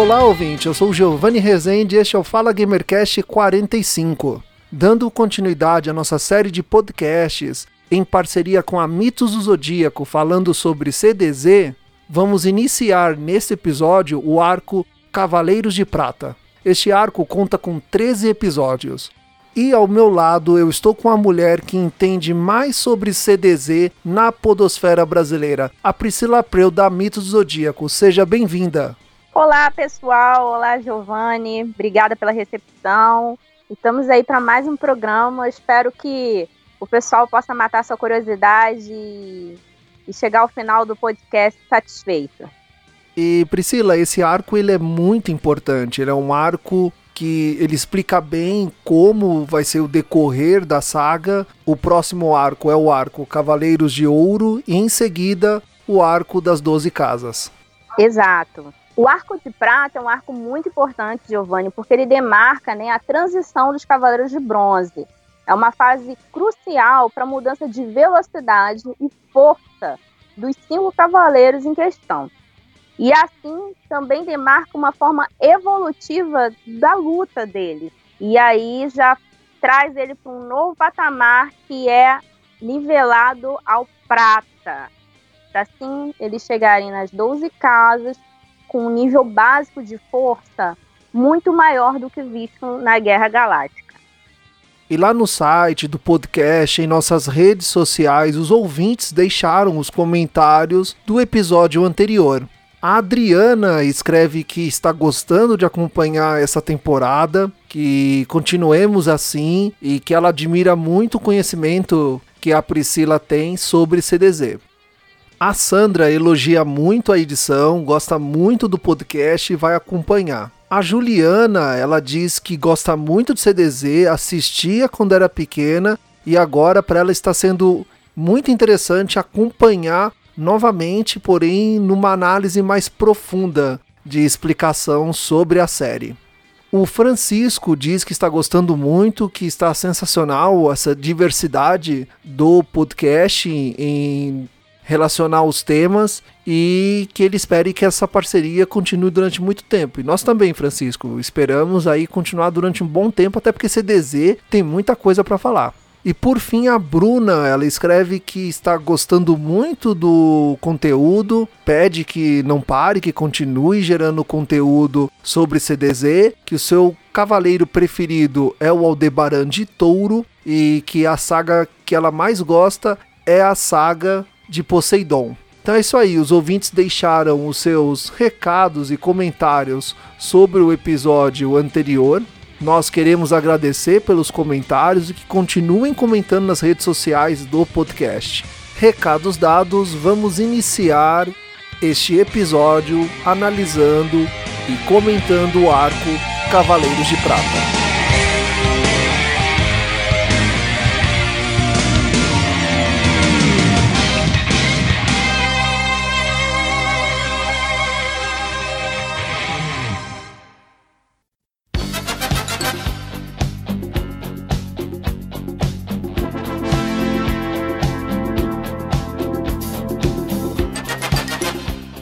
Olá, ouvinte. Eu sou o Giovanni Rezende e este é o Fala Gamercast 45. Dando continuidade à nossa série de podcasts em parceria com a Mitos do Zodíaco falando sobre CDZ, vamos iniciar neste episódio o arco Cavaleiros de Prata. Este arco conta com 13 episódios. E ao meu lado eu estou com a mulher que entende mais sobre CDZ na podosfera brasileira, a Priscila Preu da Mitos do Zodíaco. Seja bem-vinda. Olá, pessoal. Olá, Giovanni. Obrigada pela recepção. Estamos aí para mais um programa. Espero que o pessoal possa matar sua curiosidade e chegar ao final do podcast satisfeito. E Priscila, esse arco ele é muito importante. Ele é um arco que ele explica bem como vai ser o decorrer da saga. O próximo arco é o arco Cavaleiros de Ouro e em seguida o arco das Doze Casas. Exato. O arco de prata é um arco muito importante, Giovanni, porque ele demarca né, a transição dos Cavaleiros de Bronze. É uma fase crucial para a mudança de velocidade e força dos cinco cavaleiros em questão. E assim também demarca uma forma evolutiva da luta deles. E aí já traz ele para um novo patamar que é nivelado ao prata. Assim, eles chegarem nas 12 casas com um nível básico de força muito maior do que visto na Guerra Galáctica. E lá no site do podcast, em nossas redes sociais, os ouvintes deixaram os comentários do episódio anterior. A Adriana escreve que está gostando de acompanhar essa temporada, que continuemos assim e que ela admira muito o conhecimento que a Priscila tem sobre CDZ. A Sandra elogia muito a edição, gosta muito do podcast e vai acompanhar. A Juliana, ela diz que gosta muito de CDZ, assistia quando era pequena e agora para ela está sendo muito interessante acompanhar novamente, porém numa análise mais profunda de explicação sobre a série. O Francisco diz que está gostando muito, que está sensacional essa diversidade do podcast em relacionar os temas e que ele espere que essa parceria continue durante muito tempo. E nós também, Francisco, esperamos aí continuar durante um bom tempo, até porque CDZ tem muita coisa para falar. E por fim, a Bruna, ela escreve que está gostando muito do conteúdo, pede que não pare, que continue gerando conteúdo sobre CDZ, que o seu cavaleiro preferido é o Aldebaran de Touro e que a saga que ela mais gosta é a saga de Poseidon. Então é isso aí, os ouvintes deixaram os seus recados e comentários sobre o episódio anterior. Nós queremos agradecer pelos comentários e que continuem comentando nas redes sociais do podcast. Recados dados, vamos iniciar este episódio analisando e comentando o arco Cavaleiros de Prata.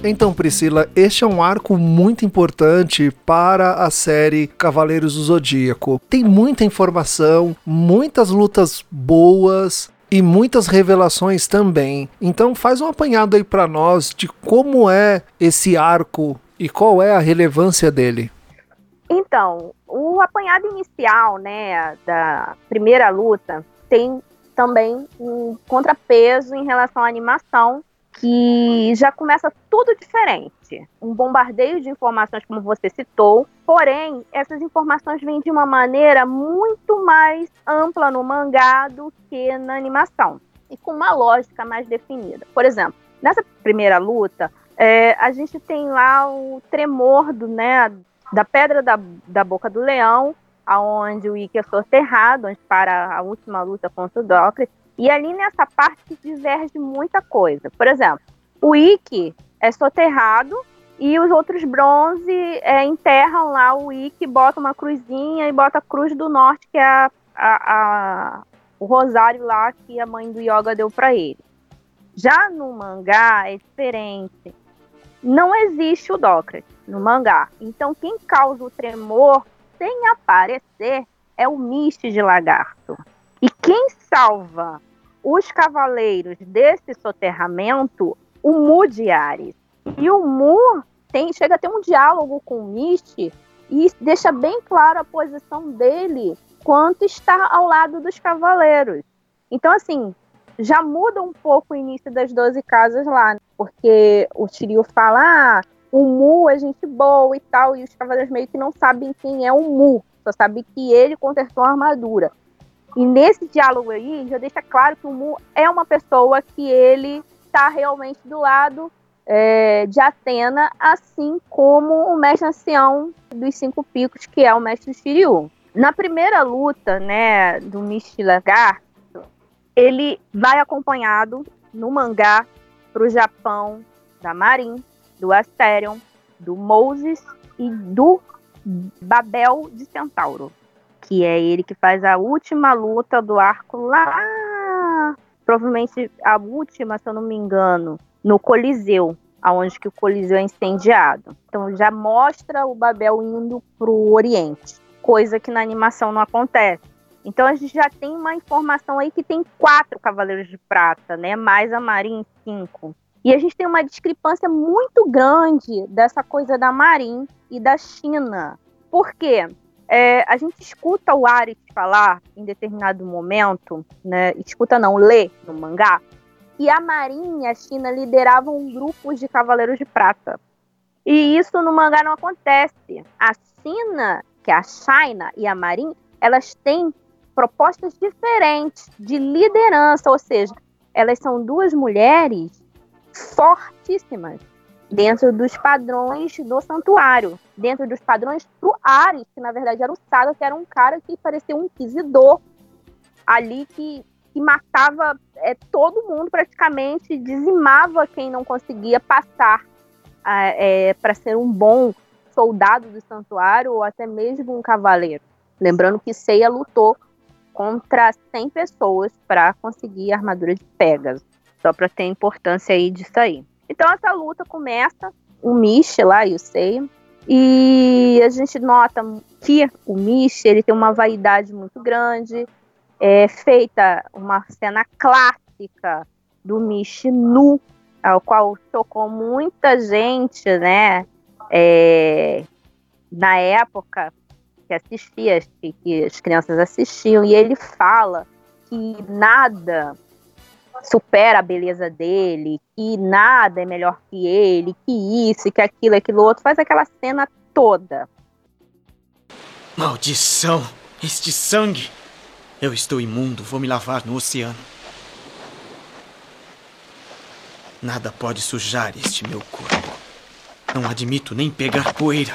Então, Priscila, este é um arco muito importante para a série Cavaleiros do Zodíaco. Tem muita informação, muitas lutas boas, e muitas revelações também. Então faz um apanhado aí para nós de como é esse arco e qual é a relevância dele. Então, o apanhado inicial, né, da primeira luta tem também um contrapeso em relação à animação que já começa tudo diferente. Um bombardeio de informações, como você citou, porém, essas informações vêm de uma maneira muito mais ampla no mangá do que na animação, e com uma lógica mais definida. Por exemplo, nessa primeira luta, é, a gente tem lá o tremor do, né, da pedra da, da boca do leão, aonde o Ikki é soterrado, onde para a última luta contra o Docre, e ali nessa parte diverge muita coisa. Por exemplo, o Ikki é soterrado e os outros bronze é, enterram lá o Ikki, botam uma cruzinha e bota a cruz do norte, que é a, a, a, o rosário lá que a mãe do Yoga deu para ele. Já no mangá é diferente. Não existe o Dócrates. no mangá. Então quem causa o tremor sem aparecer é o Mish de Lagarto. E quem salva os cavaleiros desse soterramento, o Mu de Ares. E o Mu tem, chega a ter um diálogo com o Mish e deixa bem clara a posição dele quanto está ao lado dos cavaleiros. Então, assim, já muda um pouco o início das 12 casas lá, porque o Shiryu fala, ah, o Mu é gente boa e tal, e os cavaleiros meio que não sabem quem é o Mu, só sabem que ele consertou a armadura. E nesse diálogo aí, já deixa claro que o Mu é uma pessoa que ele está realmente do lado é, de Atena, assim como o mestre ancião dos cinco picos, que é o mestre Shiryu. Na primeira luta, né, do Mishi Lagarto, ele vai acompanhado no mangá para o Japão da Marin, do Asterion, do Moses e do Babel de Centauro, que é ele que faz a última luta do arco lá, provavelmente a última, se eu não me engano, no Coliseu, aonde que o Coliseu é incendiado. Então já mostra o Babel indo para o Oriente, coisa que na animação não acontece. Então a gente já tem uma informação aí que tem quatro Cavaleiros de Prata, né? Mais a Marin, cinco. E a gente tem uma discrepância muito grande dessa coisa da Marin e da China. Por quê? É, a gente escuta o Ares falar em determinado momento, né? Escuta não, lê no mangá, e a Marin e a China lideravam grupos de cavaleiros de prata. E isso no mangá não acontece. A China, que é a China e a Marin, elas têm propostas diferentes de liderança, ou seja, elas são duas mulheres fortíssimas dentro dos padrões do santuário, dentro dos padrões do Ares, que na verdade era o Saga, que era um cara que parecia um inquisidor ali que que matava é, todo mundo praticamente, dizimava quem não conseguia passar é, para ser um bom soldado do santuário ou até mesmo um cavaleiro. Lembrando que Seiya lutou contra 100 pessoas para conseguir a armadura de Pegasus, só para ter importância aí disso aí. Então essa luta começa, o Mish lá e o Seiya, e a gente nota que o Mish ele tem uma vaidade muito grande, é feita uma cena clássica do Mish nu, ao qual tocou muita gente, né? É, na época que assistia, que as crianças assistiam, e ele fala que nada supera a beleza dele, que nada é melhor que ele, que isso, que aquilo, aquilo outro, faz aquela cena toda. Maldição! Este sangue! Eu estou imundo, vou me lavar no oceano. Nada pode sujar este meu corpo. Não admito nem pegar poeira.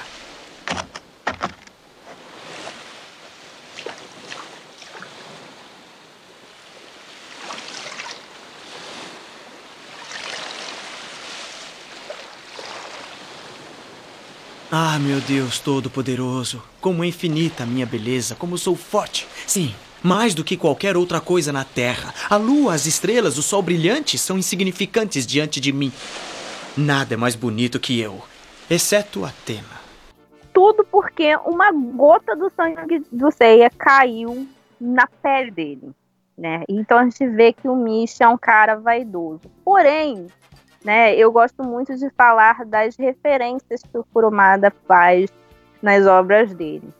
Ah, meu Deus Todo-Poderoso, como é infinita a minha beleza, como sou forte. Sim, mais do que qualquer outra coisa na Terra, a lua, as estrelas, o sol brilhante são insignificantes diante de mim. Nada é mais bonito que eu, exceto Atena. Tudo porque uma gota do sangue do Seiya caiu na pele dele. Né? Então a gente vê que o Misha é um cara vaidoso. Porém, né, eu gosto muito de falar das referências que o Kurumada faz nas obras dele.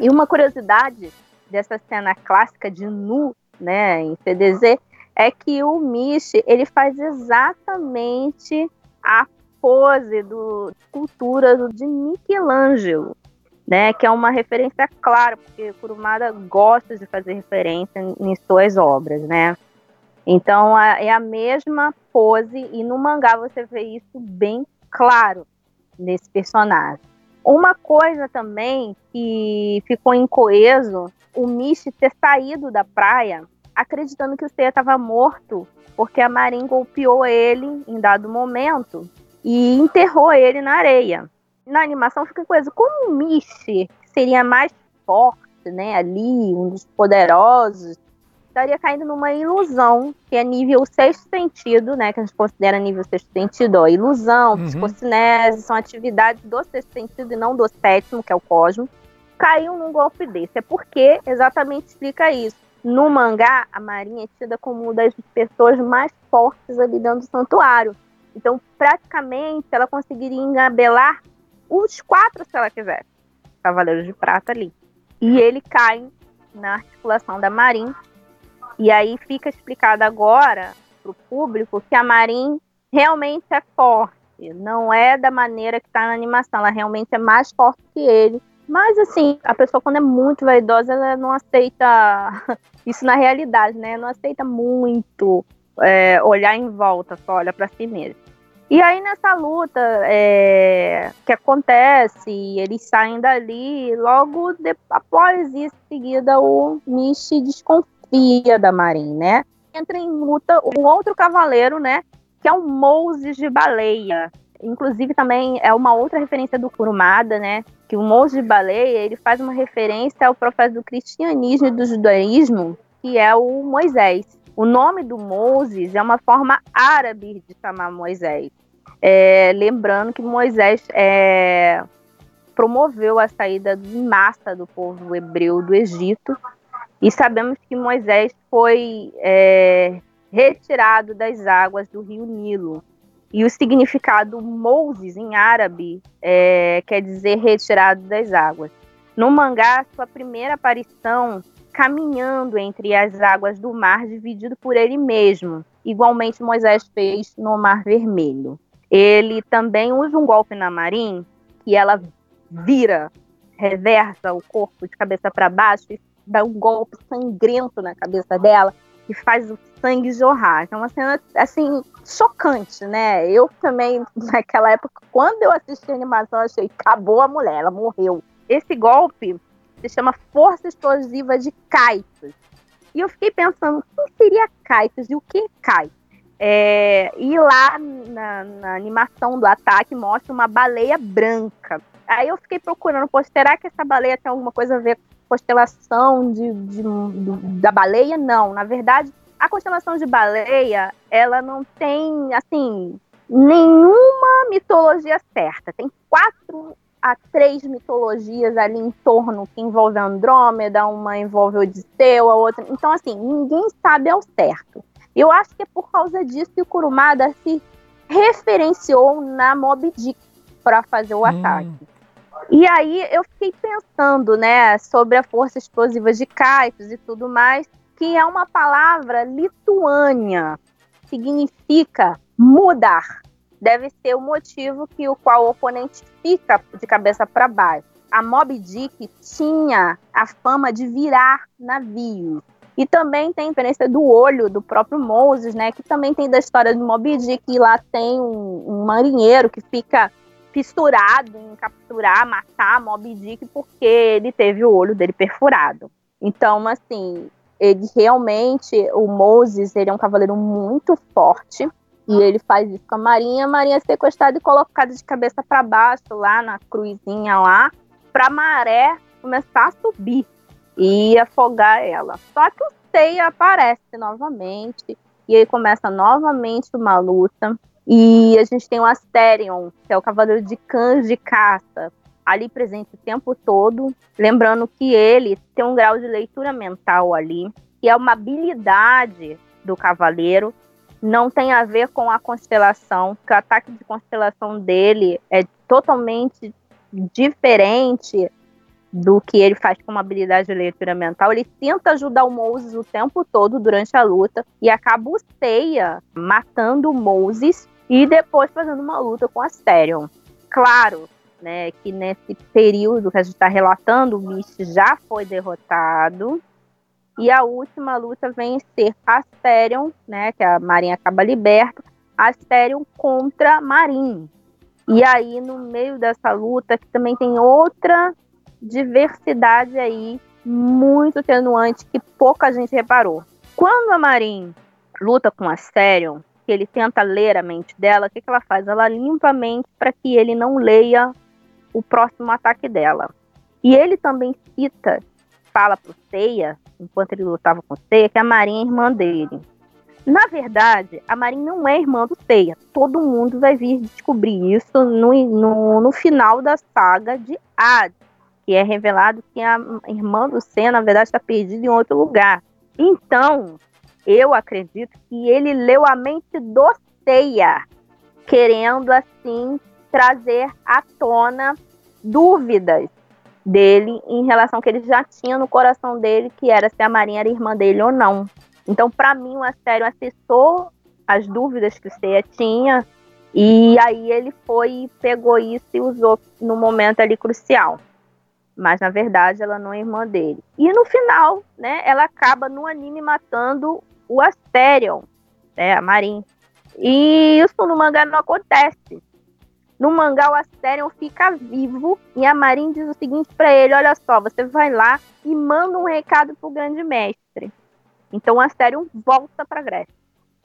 E uma curiosidade dessa cena clássica de nu, né, em CDZ, é que o Michi, ele faz exatamente a pose do escultura de Michelangelo, né, que é uma referência clara, porque Kurumada gosta de fazer referência em suas obras, né? Então é a mesma pose e no mangá você vê isso bem claro nesse personagem. Uma coisa também que ficou incoeso, o Michi ter saído da praia acreditando que o Seiya estava morto, porque a Marin golpeou ele em dado momento e enterrou ele na areia. Na animação fica coisa, como o Michi seria mais forte, né, ali, um dos poderosos, estaria caindo numa ilusão, que é nível sexto sentido, né? Que a gente considera nível sexto sentido, ó, ilusão, uhum. psicocinese, são atividades do sexto sentido e não do sétimo, que é o cosmo. Caiu num golpe desse. É porque exatamente explica isso. No mangá, a Marinha é tida como uma das pessoas mais fortes ali dentro do santuário. Então, praticamente, ela conseguiria engabelar os quatro se ela quisesse. Cavaleiros de Prata ali. E ele cai na articulação da Marin. E aí fica explicado agora para o público que a Marin realmente é forte. Não é da maneira que está na animação. Ela realmente é mais forte que ele. Mas assim, a pessoa quando é muito vaidosa, ela não aceita isso na realidade, né? Não aceita muito é, olhar em volta, só olha para si mesmo. E aí nessa luta é, que acontece, eles saem dali, logo de, após isso, em seguida, o Mishi desconfia da Marin, né? Entra em luta um outro cavaleiro, né? Que é o Moses de Baleia. Inclusive também é uma outra referência do Kurumada, né? Que o Moses de Baleia, ele faz uma referência ao profeta do cristianismo e do judaísmo, que é o Moisés. O nome do Moses é uma forma árabe de chamar Moisés. É, lembrando que Moisés é, promoveu a saída em massa do povo hebreu do Egito. E sabemos que Moisés foi é, retirado das águas do rio Nilo. E o significado Moses em árabe é, quer dizer retirado das águas. No mangá, sua primeira aparição caminhando entre as águas do mar, dividido por ele mesmo. Igualmente Moisés fez no Mar Vermelho. Ele também usa um golpe na Marin, que ela vira, reversa o corpo de cabeça para baixo e dá um golpe sangrento na cabeça dela e faz o sangue jorrar. É uma cena, assim, chocante, né? Eu também, naquela época, quando eu assisti a animação, achei, acabou a mulher, ela morreu. Esse golpe se chama Força Explosiva de Kaitos. E eu fiquei pensando, o que seria Kaitos e o que é? É, e lá na, na, animação do ataque mostra uma baleia branca. Aí eu fiquei procurando, pô, será que essa baleia tem alguma coisa a ver com a constelação de, de, de, da baleia? Não, na verdade, a constelação de baleia, ela não tem, assim, nenhuma mitologia certa. Tem quatro há três mitologias ali em torno que envolve Andrômeda, uma envolve Odisseu, a outra. Então, assim, ninguém sabe ao certo. Eu acho que é por causa disso que o Kurumada se referenciou na Mob Dick para fazer o hum. ataque. E aí eu fiquei pensando, né, sobre a força explosiva de Kaitos e tudo mais, que é uma palavra lituânia, significa mudar deve ser o motivo que o qual o oponente fica de cabeça para baixo. A Mob Dick tinha a fama de virar navios. E também tem a referência do olho do próprio Moses, né? Que também tem da história do Moby Dick, que lá tem um, um marinheiro que fica fissurado em capturar, matar Moby Dick porque ele teve o olho dele perfurado. Então, assim, ele realmente, o Moses, ele é um cavaleiro muito forte. E ele faz isso com a Marinha, a Marinha é sequestrada e colocada de cabeça para baixo lá na cruzinha lá, para a maré começar a subir e afogar ela. Só que o Seiya aparece novamente e aí começa novamente uma luta. E a gente tem o Asterion, que é o cavaleiro de cães de caça, ali presente o tempo todo. Lembrando que ele tem um grau de leitura mental ali, que é uma habilidade do cavaleiro não tem a ver com a constelação, que o ataque de constelação dele é totalmente diferente do que ele faz com uma habilidade de leitura mental. Ele tenta ajudar o Moses o tempo todo durante a luta e acaba o Seiya matando o Moses e depois fazendo uma luta com a Asterion. Claro, né, que nesse período que a gente está relatando, o Mist já foi derrotado, e a última luta vem ser Asterion, né, que a Marin acaba liberta, Asterion contra Marin. E aí, no meio dessa luta, que também tem outra diversidade aí, muito tenuante, que pouca gente reparou. Quando a Marin luta com Asterion, que ele tenta ler a mente dela, o que, que ela faz? Ela limpa a mente para que ele não leia o próximo ataque dela. E ele também cita fala pro Seiya, enquanto ele lutava com o Seiya, que a Marin é irmã dele. Na verdade, a Marin não é irmã do Seiya. Todo mundo vai vir descobrir isso no, no, no final da saga de Hades, que é revelado que a irmã do Seiya, na verdade, está perdida em outro lugar. Então, eu acredito que ele leu a mente do Seiya, querendo, assim, trazer à tona dúvidas dele em relação ao que ele já tinha no coração dele, que era se a Marinha era irmã dele ou não. Então, para mim, o Astério acessou as dúvidas que o Seiya tinha e aí ele foi, pegou isso e usou no momento ali crucial. Mas na verdade ela não é irmã dele. E no final, né, ela acaba no anime matando o Asterion, né, a Marin. E isso no mangá não acontece. No mangá, o Asterion fica vivo e a Marin diz o seguinte para ele: Olha só, você vai lá e manda um recado pro grande mestre. Então o Asterion volta para Grécia.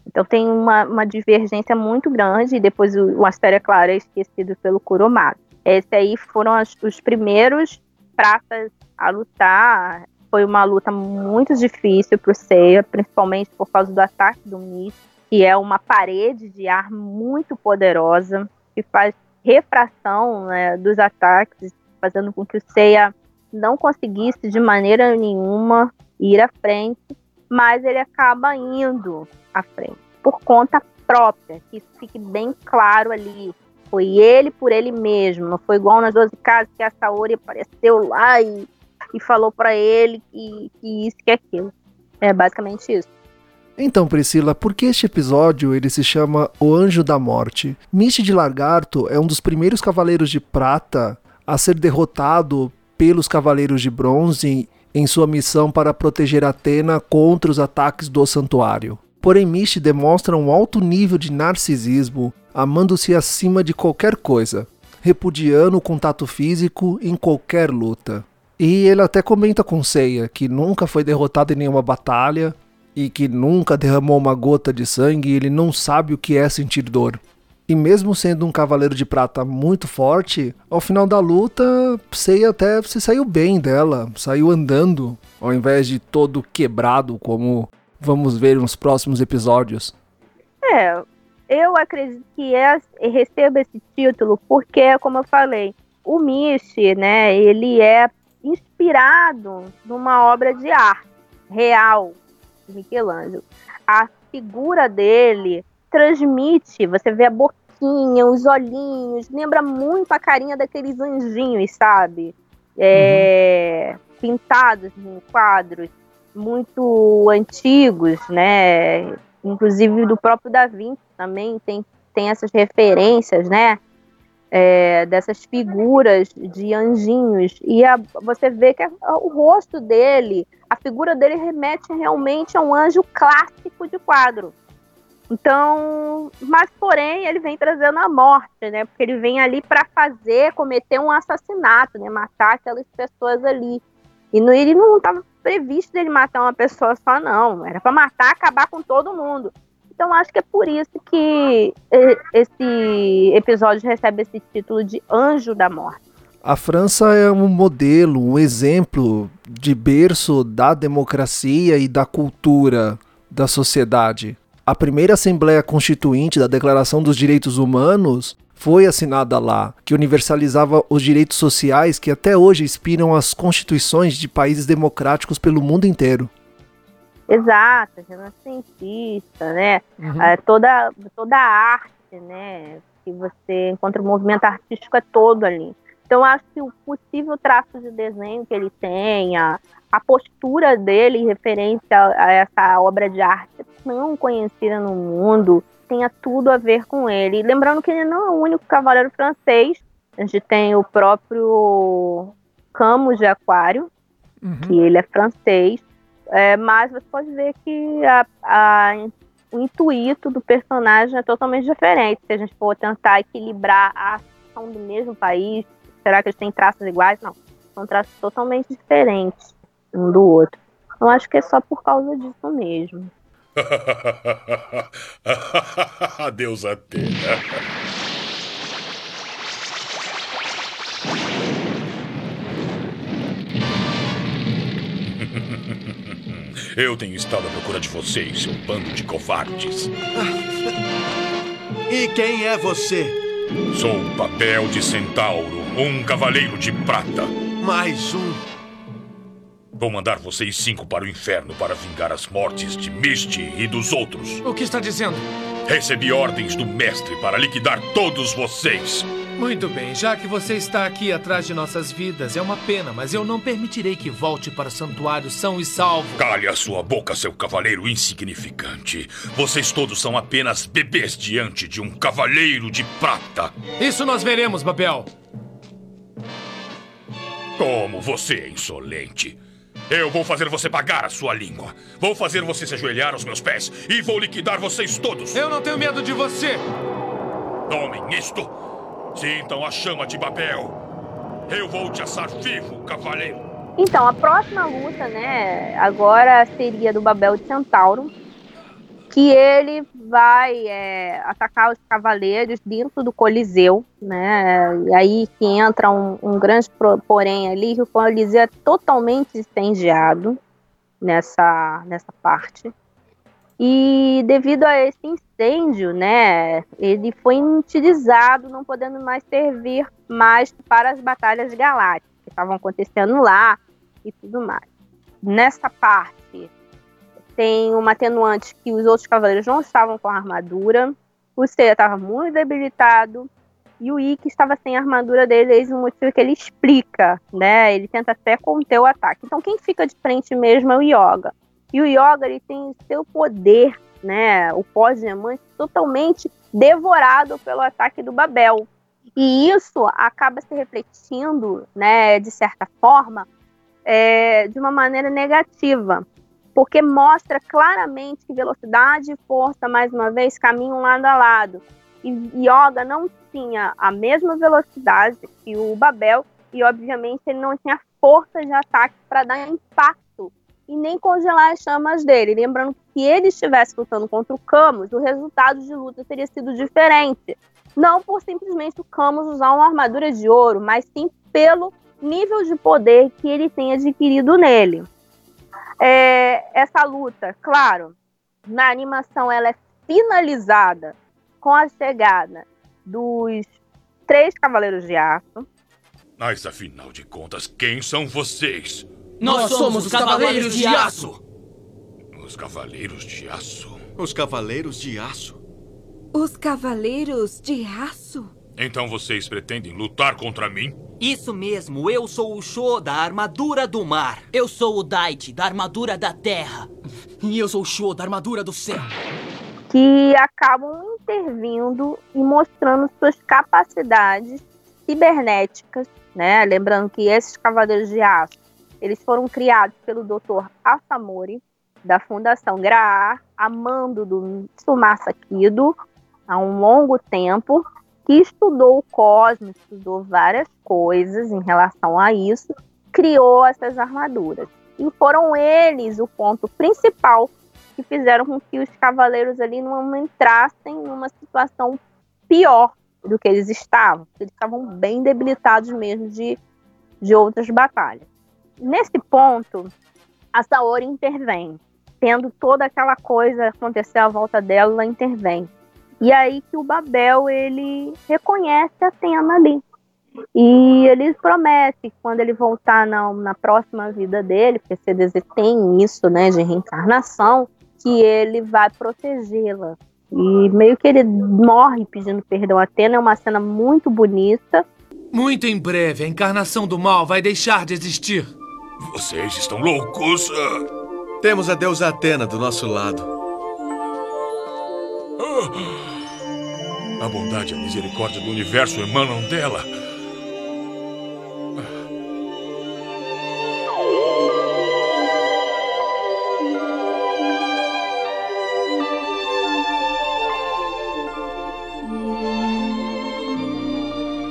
Então tem uma, uma, divergência muito grande, e depois o, o Astério, é claro, é esquecido pelo Kuromado. Esses aí foram as, os primeiros pratas a lutar. Foi uma luta muito difícil para o Seiya, principalmente por causa do ataque do Mist, que é uma parede de ar muito poderosa, que faz refração né, dos ataques, fazendo com que o Seiya não conseguisse de maneira nenhuma ir à frente mas ele acaba indo à frente por conta própria, que fique bem claro ali. Foi ele por ele mesmo, não foi igual nas 12 casas que a Saori apareceu lá e, e falou para ele que, que isso que aquilo. É basicamente isso. Então, Priscila, por que este episódio ele se chama O Anjo da Morte? Mish de Largarto é um dos primeiros cavaleiros de prata a ser derrotado pelos cavaleiros de bronze em sua missão para proteger Atena contra os ataques do santuário. Porém, Mishi demonstra um alto nível de narcisismo, amando-se acima de qualquer coisa, repudiando o contato físico em qualquer luta. E ele até comenta com Seiya que nunca foi derrotado em nenhuma batalha e que nunca derramou uma gota de sangue e ele não sabe o que é sentir dor. E mesmo sendo um cavaleiro de prata muito forte, ao final da luta, Sei até se saiu bem dela, saiu andando, ao invés de todo quebrado, como vamos ver nos próximos episódios. É, eu acredito que é, receba esse título porque, como eu falei, o Michi, né, ele é inspirado numa obra de arte real de Michelangelo. A figura dele transmite, você vê a boquinha, os olhinhos, lembra muito a carinha daqueles anjinhos, sabe? É, uhum. Pintados em quadros muito antigos, né? Inclusive do próprio Da Vinci também tem, tem essas referências, né? É, dessas figuras de anjinhos. E a, você vê que a, o rosto dele, a figura dele remete realmente a um anjo clássico de quadro. Então, mas porém ele vem trazendo a morte, né? Porque ele vem ali para fazer, cometer um assassinato, né? Matar aquelas pessoas ali. E no, ele não estava previsto ele matar uma pessoa só, não. Era para matar, acabar com todo mundo. Então acho que é por isso que esse episódio recebe esse título de Anjo da Morte. A França é um modelo, um exemplo de berço da democracia e da cultura da sociedade. A primeira Assembleia Constituinte da Declaração dos Direitos Humanos foi assinada lá, que universalizava os direitos sociais que até hoje inspiram as constituições de países democráticos pelo mundo inteiro. Exato, renascentista, né? Uhum. É, toda, toda a arte, né? Que você encontra o movimento artístico é todo ali. Então, acho que o possível traço de desenho que ele tenha, a postura dele referente a, a, essa obra de arte tão conhecida no mundo tenha tudo a ver com ele. Lembrando que ele não é o único cavaleiro francês. A gente tem o próprio Camus de Aquário, uhum. que ele é francês. É, mas você pode ver que a, a, o intuito do personagem é totalmente diferente. Se a gente for tentar equilibrar a ação do mesmo país, será que eles têm traços iguais? Não, são traços totalmente diferentes um do outro. Eu acho que é só por causa disso mesmo. Adeus, Atena. Eu tenho estado à procura de vocês, seu bando de covardes. E quem é você? Sou o Papel de Centauro, um cavaleiro de prata. Mais um. Vou mandar vocês cinco para o inferno para vingar as mortes de Misty e dos outros. O que está dizendo? Recebi ordens do mestre para liquidar todos vocês. Muito bem, já que você está aqui atrás de nossas vidas, é uma pena, mas eu não permitirei que volte para o santuário são e salvo. Cale a sua boca, seu cavaleiro insignificante. Vocês todos são apenas bebês diante de um cavaleiro de prata. Isso nós veremos, Babel. Como você é insolente. Eu vou fazer você pagar a sua língua. Vou fazer você se ajoelhar aos meus pés e vou liquidar vocês todos. Eu não tenho medo de você. Tomem isto. Sintam a chama de Babel. Eu vou te assar vivo, cavaleiro. Então, a próxima luta, né, agora seria do Babel de Centauro, que ele vai é, atacar os cavaleiros dentro do Coliseu, né? E aí que entra um, um grande porém ali, que o Coliseu é totalmente incendiado nessa, nessa parte. E devido a esse incêndio, né, ele foi inutilizado, não podendo mais servir mais para as batalhas galácticas que estavam acontecendo lá e tudo mais. Nessa parte, tem uma atenuante que os outros cavaleiros não estavam com armadura, o Seiya estava muito debilitado e o Ikki estava sem a armadura dele, eis um motivo que ele explica, né? Ele tenta até conter o ataque. Então quem fica de frente mesmo é o Yoga. E o Yoga ele tem seu poder, né? O pós-diamante totalmente devorado pelo ataque do Babel. E isso acaba se refletindo, né, de certa forma, é, de uma maneira negativa, porque mostra claramente que velocidade e força, mais uma vez, caminham lado a lado. E Yoga não tinha a mesma velocidade que o Babel, e obviamente ele não tinha força de ataque para dar impacto e nem congelar as chamas dele. Lembrando que se ele estivesse lutando contra o Camus, o resultado de luta teria sido diferente. Não por simplesmente o Camus usar uma armadura de ouro, mas sim pelo nível de poder que ele tem adquirido nele. É, essa luta, claro, na animação ela é finalizada com a chegada dos três Cavaleiros de Aço. Mas afinal de contas, quem são vocês? Nós somos os Cavaleiros de Aço! Os Cavaleiros de Aço? Os Cavaleiros de Aço? Os Cavaleiros de Aço? Então vocês pretendem lutar contra mim? Isso mesmo, eu sou o Sho da armadura do mar. Eu sou o Dait da armadura da terra. E eu sou o Sho da armadura do céu. Que acabam intervindo e mostrando suas capacidades cibernéticas, né? Lembrando que esses Cavaleiros de Aço, eles foram criados pelo Dr. Asamori, da Fundação Graar, a mando do Tsumasa Kido, há um longo tempo, que estudou o cosmos, estudou várias coisas em relação a isso, criou essas armaduras. E foram eles o ponto principal que fizeram com que os cavaleiros ali não entrassem numa situação pior do que eles estavam. Eles estavam bem debilitados mesmo de, de outras batalhas. Nesse ponto, a Saori intervém. Tendo toda aquela coisa acontecer à volta dela, ela intervém. E aí que o Babel ele reconhece a Atena ali. E ele promete que quando ele voltar na, na próxima vida dele, porque CDZ tem isso, né, de reencarnação, que ele vai protegê-la. E meio que ele morre pedindo perdão a Atena, é uma cena muito bonita. Muito em breve, a encarnação do mal vai deixar de existir. Vocês estão loucos? Temos a deusa Atena do nosso lado. A bondade e a misericórdia do universo emanam dela.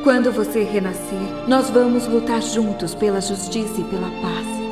Quando você renascer, nós vamos lutar juntos pela justiça e pela paz.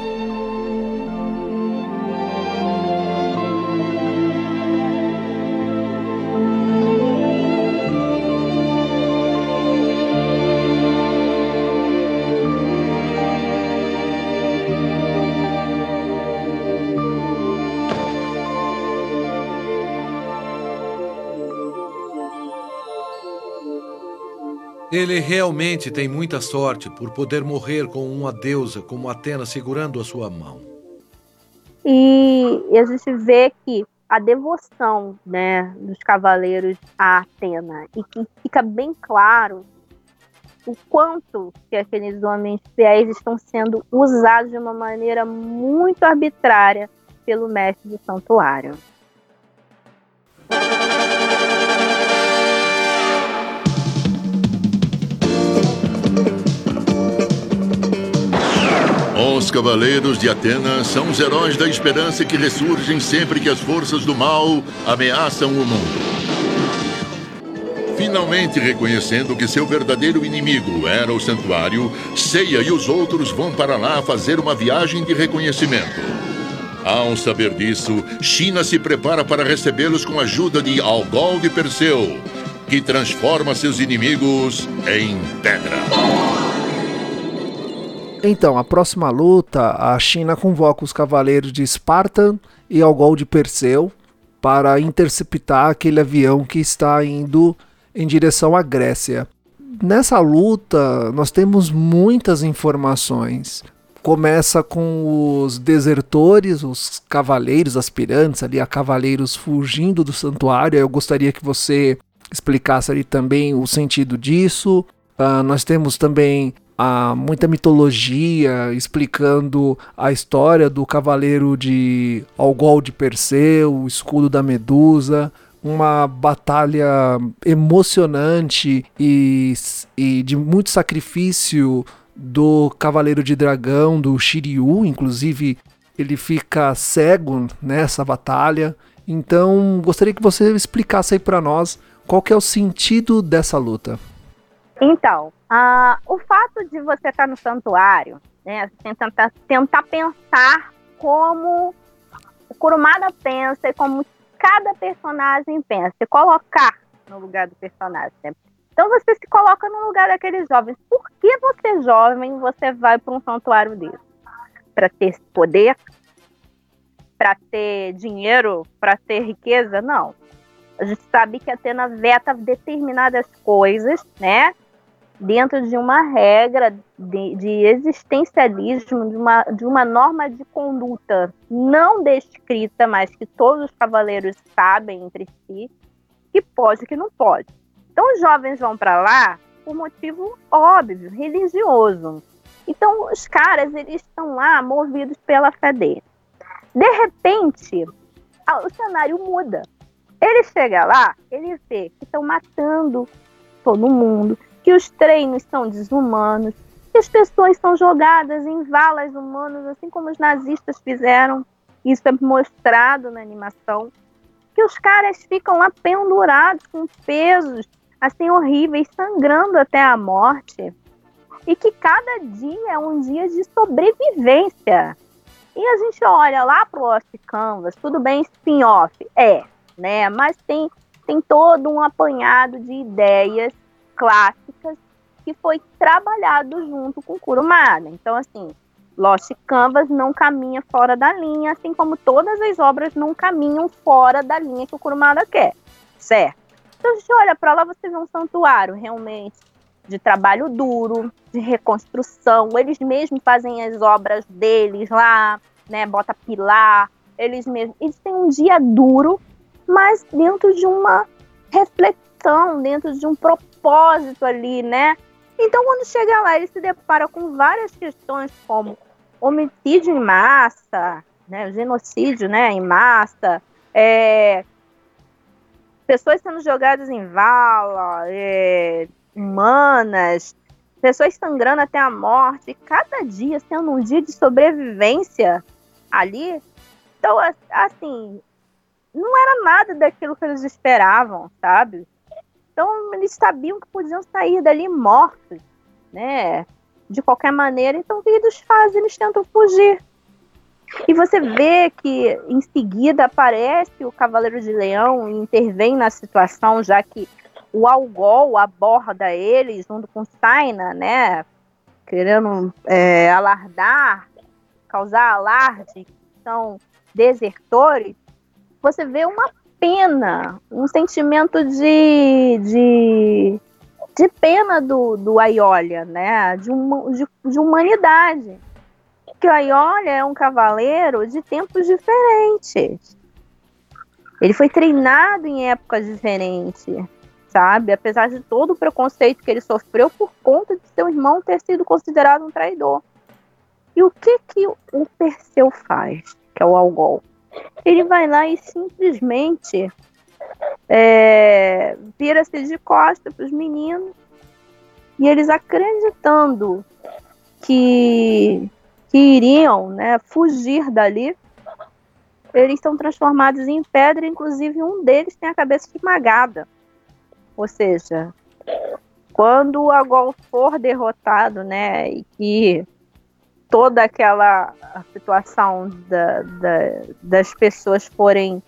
Ele realmente tem muita sorte por poder morrer com uma deusa como Atena segurando a sua mão. E a gente vê que a devoção né, dos cavaleiros a Atena e que fica bem claro o quanto que aqueles homens fiéis estão sendo usados de uma maneira muito arbitrária pelo mestre do santuário. Os Cavaleiros de Atenas são os heróis da esperança que ressurgem sempre que as forças do mal ameaçam o mundo. Finalmente reconhecendo que seu verdadeiro inimigo era o santuário, Seiya e os outros vão para lá fazer uma viagem de reconhecimento. Ao saber disso, China se prepara para recebê-los com a ajuda de Algol de Perseu, que transforma seus inimigos em pedra. Então, a próxima luta, a China convoca os cavaleiros de Spartan e Algol de Perseu para interceptar aquele avião que está indo em direção à Grécia. Nessa luta, nós temos muitas informações. Começa com os desertores, os cavaleiros aspirantes ali, a cavaleiros fugindo do santuário. Eu gostaria que você explicasse ali também o sentido disso. Uh, nós temos também há muita mitologia explicando a história do cavaleiro de Algol de Perseu, o escudo da Medusa, uma batalha emocionante e, e de muito sacrifício do cavaleiro de dragão, do Shiryu, inclusive ele fica cego nessa batalha. Então, gostaria que você explicasse aí para nós qual que é o sentido dessa luta. Então, uh, o fato de você estar no santuário, né, tentar, tentar pensar como o Kurumada pensa e como cada personagem pensa, se colocar no lugar do personagem. Né? Então você se coloca no lugar daqueles jovens. Por que você, jovem, você vai para um santuário desse? Para ter poder? Para ter dinheiro? Para ter riqueza? Não. A gente sabe que a Atena veta determinadas coisas, né? Dentro de uma regra de, de, existencialismo, de uma, de uma norma de conduta não descrita, mas que todos os cavaleiros sabem entre si, que pode e que não pode. Então os jovens vão para lá por motivo óbvio, religioso. Então os caras eles estão lá movidos pela fé dele. De repente, o cenário muda. Ele chega lá, ele vê que estão matando todo mundo, que os treinos são desumanos, que as pessoas são jogadas em valas humanas, assim como os nazistas fizeram. Isso é mostrado na animação. Que os caras ficam lá pendurados com pesos assim horríveis, sangrando até a morte. E que cada dia é um dia de sobrevivência. E a gente olha lá pro Lost Canvas, tudo bem spin-off, é, né? Mas tem, tem todo um apanhado de ideias clássicas que foi trabalhado junto com Kurumada. Então, assim, Lost Canvas não caminha fora da linha, assim como todas as obras não caminham fora da linha que o Kurumada quer, certo? Então, a gente olha para lá, você vê um santuário realmente de trabalho duro, de reconstrução. Eles mesmos fazem as obras deles lá, né? Bota pilar, eles mesmos. Eles têm um dia duro, mas dentro de uma reflexão, dentro de um propósito ali, né? Então, quando chega lá, ele se depara com várias questões como homicídio em massa, né, genocídio, né, em massa, é, pessoas sendo jogadas em vala, é, humanas, pessoas sangrando até a morte, cada dia sendo um dia de sobrevivência ali. Então, assim, não era nada daquilo que eles esperavam, sabe? Então eles sabiam que podiam sair dali mortos, né? De qualquer maneira. Então o que eles fazem? Eles tentam fugir. E você vê que em seguida aparece o Cavaleiro de Leão e intervém na situação, já que o Algol aborda ele junto com Saina, né? Querendo é, alardar, causar alarde, são desertores. Você vê uma pena, um sentimento de, de de pena do, do Aiolia, né? De, uma, de, de humanidade. Que o Aiolia é um cavaleiro de tempos diferentes. Ele foi treinado em épocas diferentes, sabe? Apesar de todo o preconceito que ele sofreu por conta de seu irmão ter sido considerado um traidor. E o que que o Perseu faz, que é o Algol? Ele vai lá e simplesmente é, vira-se de costa para os meninos e eles acreditando que, que iriam né, fugir dali, eles são transformados em pedra, inclusive um deles tem a cabeça esmagada. Ou seja, quando o Agol for derrotado, né, e que toda aquela situação da, da, das pessoas forem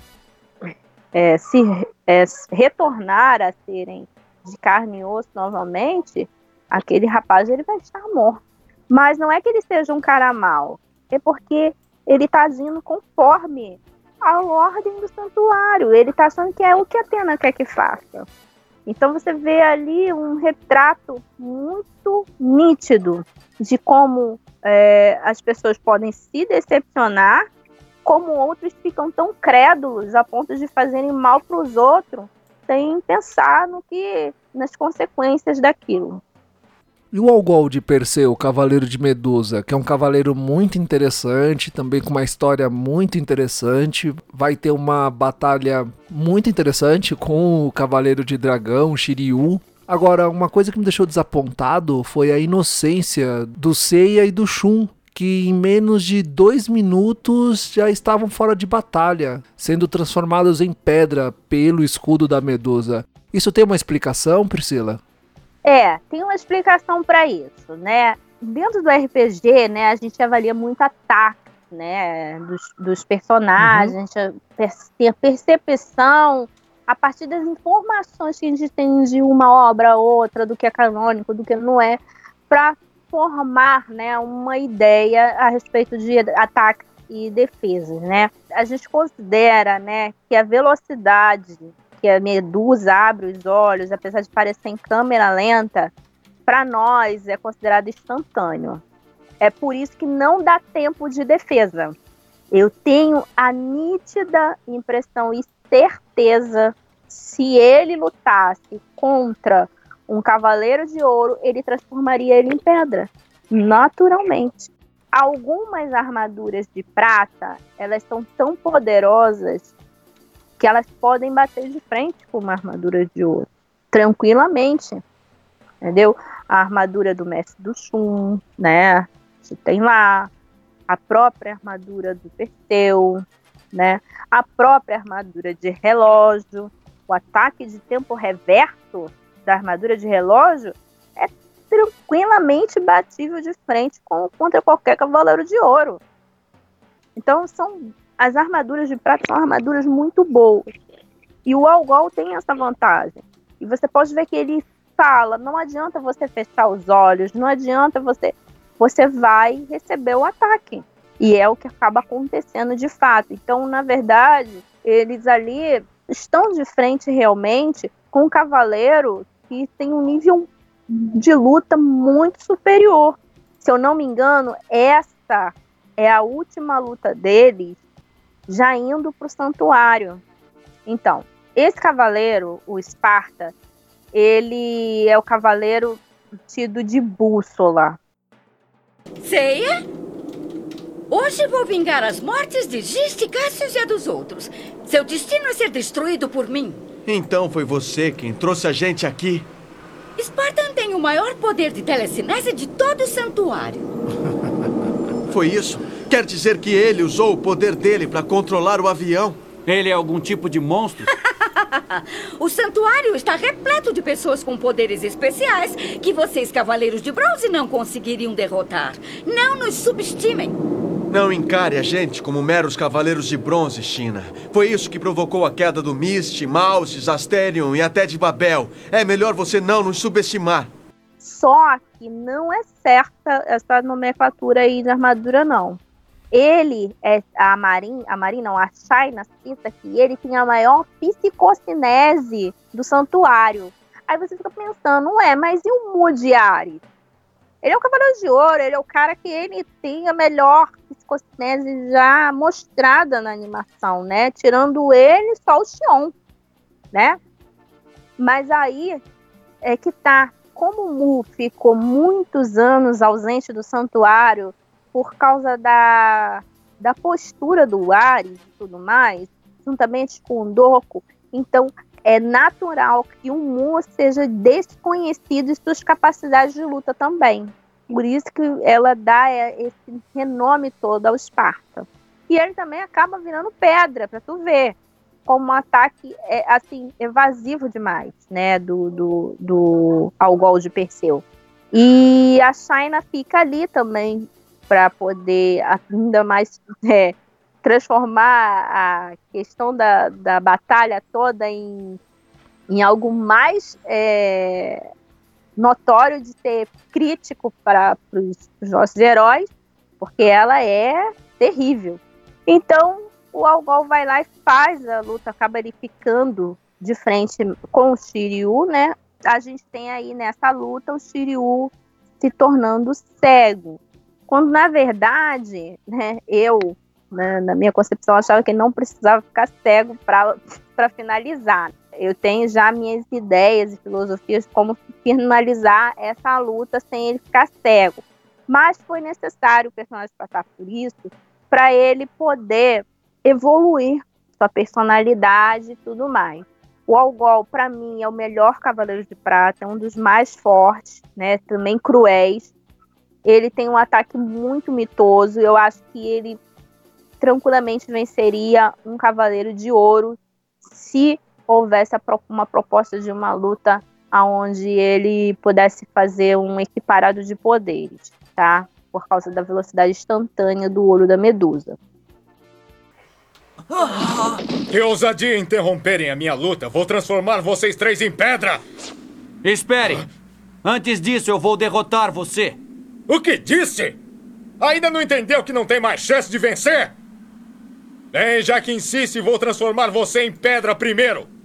é, se é, retornar a serem de carne e osso novamente, aquele rapaz ele vai estar morto. Mas não é que ele seja um cara mau, é porque ele está agindo conforme a ordem do santuário. Ele está achando que é o que a Atena quer que faça. Então você vê ali um retrato muito nítido de como é, as pessoas podem se decepcionar como outros ficam tão crédulos a ponto de fazerem mal para os outros sem pensar no que nas consequências daquilo. E o Algol de Perseu, Cavaleiro de Medusa, que é um cavaleiro muito interessante, também com uma história muito interessante. Vai ter uma batalha muito interessante com o Cavaleiro de Dragão, Shiryu. Agora, uma coisa que me deixou desapontado foi a inocência do Seiya e do Shun, que em menos de dois minutos já estavam fora de batalha, sendo transformados em pedra pelo escudo da Medusa. Isso tem uma explicação, Priscila? É, tem uma explicação para isso, né? Dentro do RPG, né, a gente avalia muito ataque, né, dos, dos personagens, uhum. a tem a percepção a partir das informações que a gente tem de uma obra a outra, do que é canônico, do que não é, para formar né, uma ideia a respeito de ataques e defesas. Né? A gente considera né, que a velocidade que a medusa abre os olhos, apesar de parecer em câmera lenta, para nós é considerado instantâneo. É por isso que não dá tempo de defesa. Eu tenho a nítida impressão e certeza se ele lutasse contra um cavaleiro de ouro, ele transformaria ele em pedra, naturalmente. Algumas armaduras de prata, elas são tão poderosas que elas podem bater de frente com uma armadura de ouro, tranquilamente. Entendeu? A armadura do mestre do Shun, né? Você tem lá a própria armadura do Perseu, né? A própria armadura de relógio, o ataque de tempo reverso da armadura de relógio é tranquilamente batível de frente com, contra qualquer cavaleiro de ouro. Então são as armaduras de prata são armaduras muito boas. E o Algol tem essa vantagem. E você pode ver que ele fala, não adianta você fechar os olhos, não adianta você você vai receber o ataque. E é o que acaba acontecendo de fato. Então, na verdade, eles ali estão de frente realmente com um cavaleiro que tem um nível de luta muito superior. Se eu não me engano, essa é a última luta deles já indo para o santuário. Então, esse cavaleiro, o Esparta, ele é o cavaleiro tido de bússola. Ceia? Hoje vou vingar as mortes de Giste, Cássius e a dos outros. Seu destino é ser destruído por mim. Então foi você quem trouxe a gente aqui. Spartan tem o maior poder de telecinese de todo o santuário. foi isso? Quer dizer que ele usou o poder dele para controlar o avião? Ele é algum tipo de monstro? o santuário está repleto de pessoas com poderes especiais que vocês, cavaleiros de bronze, não conseguiriam derrotar. Não nos subestimem. Não encare a gente como meros cavaleiros de bronze, China. Foi isso que provocou a queda do Mist, Mouse, Asterion e até de Babel. É melhor você não nos subestimar. Só que não é certa essa nomenclatura aí de armadura, não. Ele é a Marin, a Marin não, a Shaina cita que ele tem a maior psicocinese do santuário. Aí você fica pensando, ué, mas e o Mudiari? Ele é o Cavaleiro de Ouro, ele é o cara que ele tem a melhor psicocinese já mostrada na animação, né? Tirando ele, só o Xion, né? Mas aí é que tá. Como Mu ficou muitos anos ausente do santuário por causa da, da postura do Ares e tudo mais, juntamente com o Doku, então é natural que o Mu seja desconhecido e suas capacidades de luta também. Por isso que ela dá é, esse renome todo ao Esparta. E ele também acaba virando pedra, para tu ver como um ataque é, assim evasivo demais, né, do, do, do Algol de Perseu. E a China fica ali também para poder ainda mais é, transformar a questão da, da batalha toda em, em algo mais é, notório de ser crítico para os nossos heróis, porque ela é terrível. Então, o Algol vai lá e faz a luta, acaba ele ficando de frente com o Shiryu, né? A gente tem aí nessa luta o Shiryu se tornando cego. Quando, na verdade, né, eu né, na minha concepção, achava que ele não precisava ficar cego para finalizar. Eu tenho já minhas ideias e filosofias como finalizar essa luta sem ele ficar cego. Mas foi necessário o personagem passar por isso para ele poder evoluir sua personalidade e tudo mais. O Algol, para mim, é o melhor Cavaleiro de Prata, é um dos mais fortes, né? Também cruéis. Ele tem um ataque muito mitoso. Eu acho que ele tranquilamente venceria um Cavaleiro de Ouro se houvesse uma proposta de uma luta aonde ele pudesse fazer um equiparado de poderes, tá? Por causa da velocidade instantânea do olho da Medusa. Que ousadia interromperem a minha luta! Vou transformar vocês três em pedra! Espere! Antes disso, eu vou derrotar você! O que disse? Ainda não entendeu que não tem mais chance de vencer? Bem, já que insiste, vou transformar você em pedra primeiro.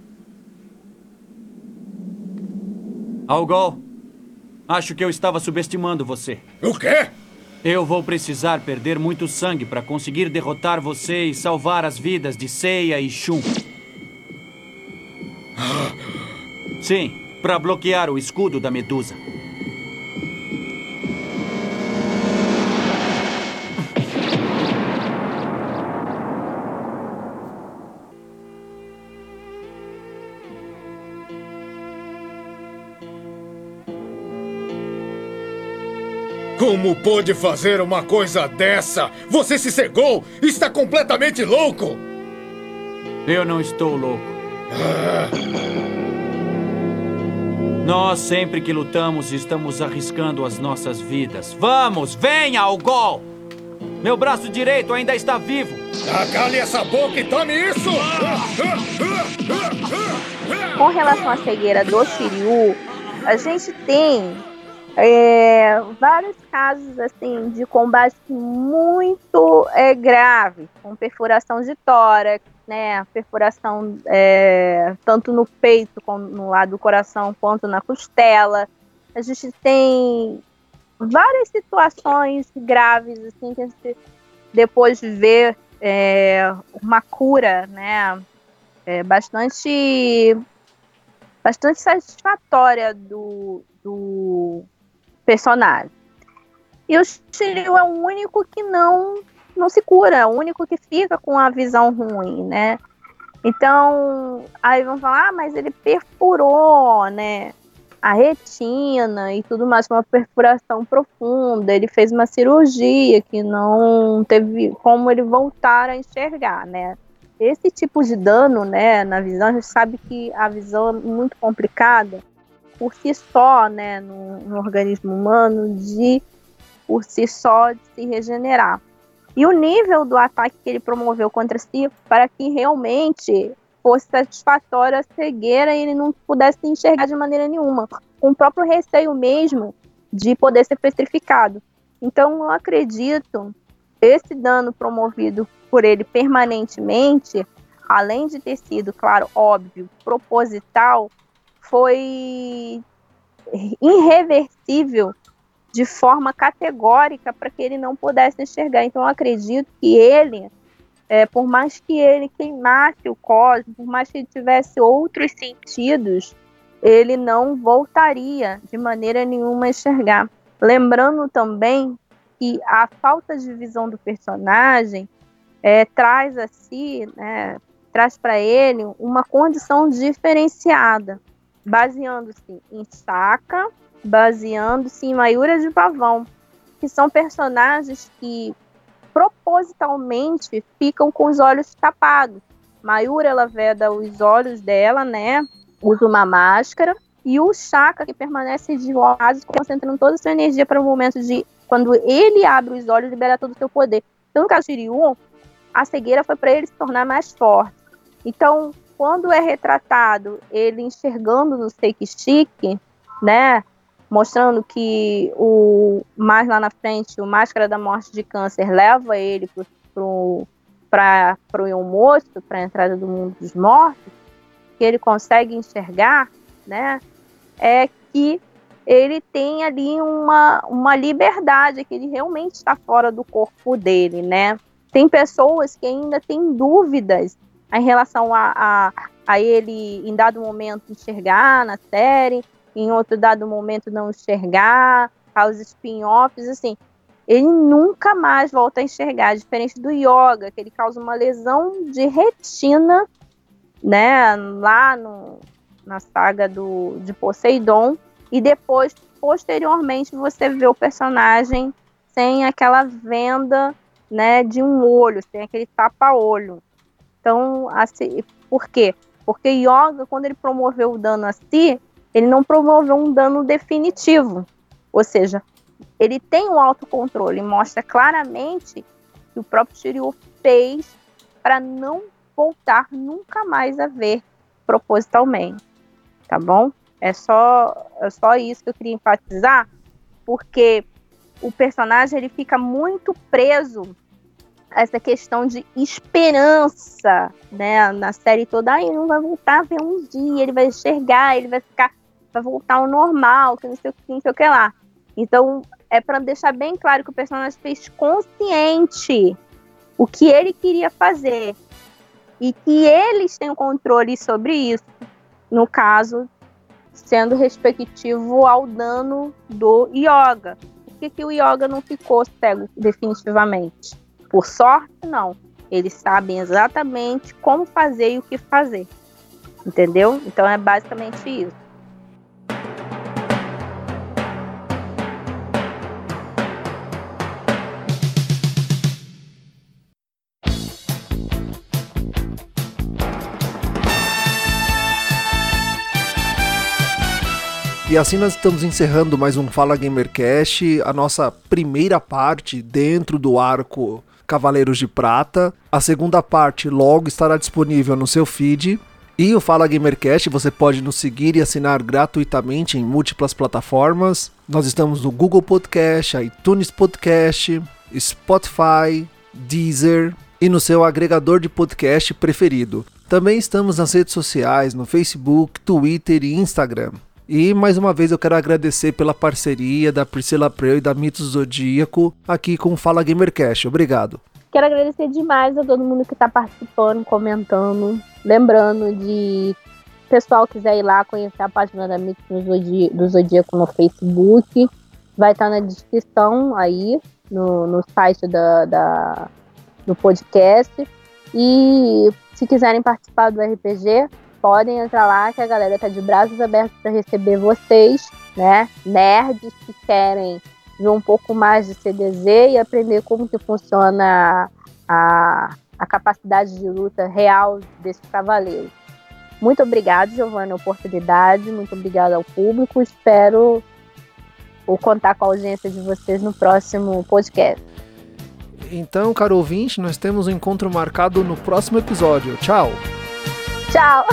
Algol, acho que eu estava subestimando você. O quê? Eu vou precisar perder muito sangue para conseguir derrotar você e salvar as vidas de Seiya e Shun. Sim, para bloquear o escudo da Medusa. Como pôde fazer uma coisa dessa? Você se cegou! Está completamente louco! Eu não estou louco. Ah. Nós, sempre que lutamos, estamos arriscando as nossas vidas. Vamos, venha ao gol! Meu braço direito ainda está vivo. Acale essa boca e tome isso! Com relação à cegueira do Shiryu, a gente tem é, vários casos assim de combate muito é, grave, com perfuração de tórax, né, perfuração é, tanto no peito, como no lado do coração, quanto na costela. A gente tem várias situações graves assim que a gente depois vê é, uma cura, né, é, bastante bastante satisfatória do, do personagem. E o Shiryu é o único que não não se cura, é o único que fica com a visão ruim, né? Então, aí vão falar, ah, mas ele perfurou, né? A retina e tudo mais, uma perfuração profunda. Ele fez uma cirurgia que não teve como ele voltar a enxergar, né? Esse tipo de dano, né, na visão, a gente sabe que a visão é muito complicada por si só, né, no, no organismo humano, de por si só de se regenerar. E o nível do ataque que ele promoveu contra si para que realmente fosse satisfatória a cegueira e ele não pudesse enxergar de maneira nenhuma, com o próprio receio mesmo de poder ser petrificado. Então, eu acredito esse dano promovido por ele permanentemente, além de ter sido, claro, óbvio, proposital, foi irreversível de forma categórica para que ele não pudesse enxergar. Então, eu acredito que ele, é, por mais que ele queimasse o cosmos, por mais que ele tivesse outros sentidos, ele não voltaria de maneira nenhuma a enxergar. Lembrando também que a falta de visão do personagem é, traz a si, né, traz para ele uma condição diferenciada, baseando-se em Saka, baseando-se em Mayura de Pavão, que são personagens que propositalmente ficam com os olhos tapados. Mayura ela veda os olhos dela, né? Usa uma máscara e o Shaka que permanece de oásis, concentrando toda a sua energia para o momento de quando ele abre os olhos, libera todo o seu poder. Então, no caso de Shiryu, a cegueira foi para ele se tornar mais forte. Então, quando é retratado ele enxergando no Seikishiki, né, mostrando que o mais lá na frente, o Máscara da Morte de Câncer leva ele para o almoço, para a entrada do mundo dos mortos, que ele consegue enxergar, né, é que ele tem ali uma, uma liberdade, que ele realmente está fora do corpo dele, né? Tem pessoas que ainda têm dúvidas em relação a, a, a ele, em dado momento, enxergar na série, em outro dado momento não enxergar, aos spin-offs, assim, ele nunca mais volta a enxergar, diferente do yoga, que ele causa uma lesão de retina, né, lá no, na saga do, de Poseidon, e depois, posteriormente, você vê o personagem sem aquela venda, né, de um olho, sem aquele tapa-olho. Então, assim, por quê? Porque Yoga, quando ele promoveu o dano a si, ele não promoveu um dano definitivo. Ou seja, ele tem um autocontrole, mostra claramente que o próprio Shiryu fez para não voltar nunca mais a ver propositalmente. Tá bom? É só, é só isso que eu queria enfatizar, porque o personagem ele fica muito preso essa questão de esperança, né, na série toda, ele não vai voltar a ver um dia, ele vai enxergar, ele vai ficar, vai voltar ao normal, que não sei o que, não sei o que lá. Então, é para deixar bem claro que o personagem fez consciente o que ele queria fazer e que eles têm o controle sobre isso, no caso, sendo respectivo ao dano do Yoga. Por que, que o Yoga não ficou cego definitivamente? Por sorte, não. Eles sabem exatamente como fazer e o que fazer. Entendeu? Então é basicamente isso. E assim nós estamos encerrando mais um Fala Gamercast, a nossa primeira parte dentro do arco Cavaleiros de Prata. A segunda parte logo estará disponível no seu feed. E o Fala Gamercast você pode nos seguir e assinar gratuitamente em múltiplas plataformas. Nós estamos no Google Podcast, iTunes Podcast, Spotify, Deezer e no seu agregador de podcast preferido. Também estamos nas redes sociais, no Facebook, Twitter e Instagram. E mais uma vez eu quero agradecer pela parceria da Priscila Preu e da Mitos Zodíaco aqui com o Fala Gamercast. Obrigado. Quero agradecer demais a todo mundo que está participando, comentando. Lembrando de pessoal quiser ir lá conhecer a página da Mitos do Zodíaco no Facebook. Vai estar tá na descrição aí, no, no site da, da, do podcast. E se quiserem participar do RPG, podem entrar lá que a galera tá de braços abertos para receber vocês, né? Nerds que querem ver um pouco mais de CDZ e aprender como que funciona a, a capacidade de luta real desses cavaleiros. Muito obrigado, Giovanna, a oportunidade. Muito obrigado ao público. Espero contar com a audiência de vocês no próximo podcast. Então, caro ouvinte, nós temos um encontro marcado no próximo episódio. Tchau! 到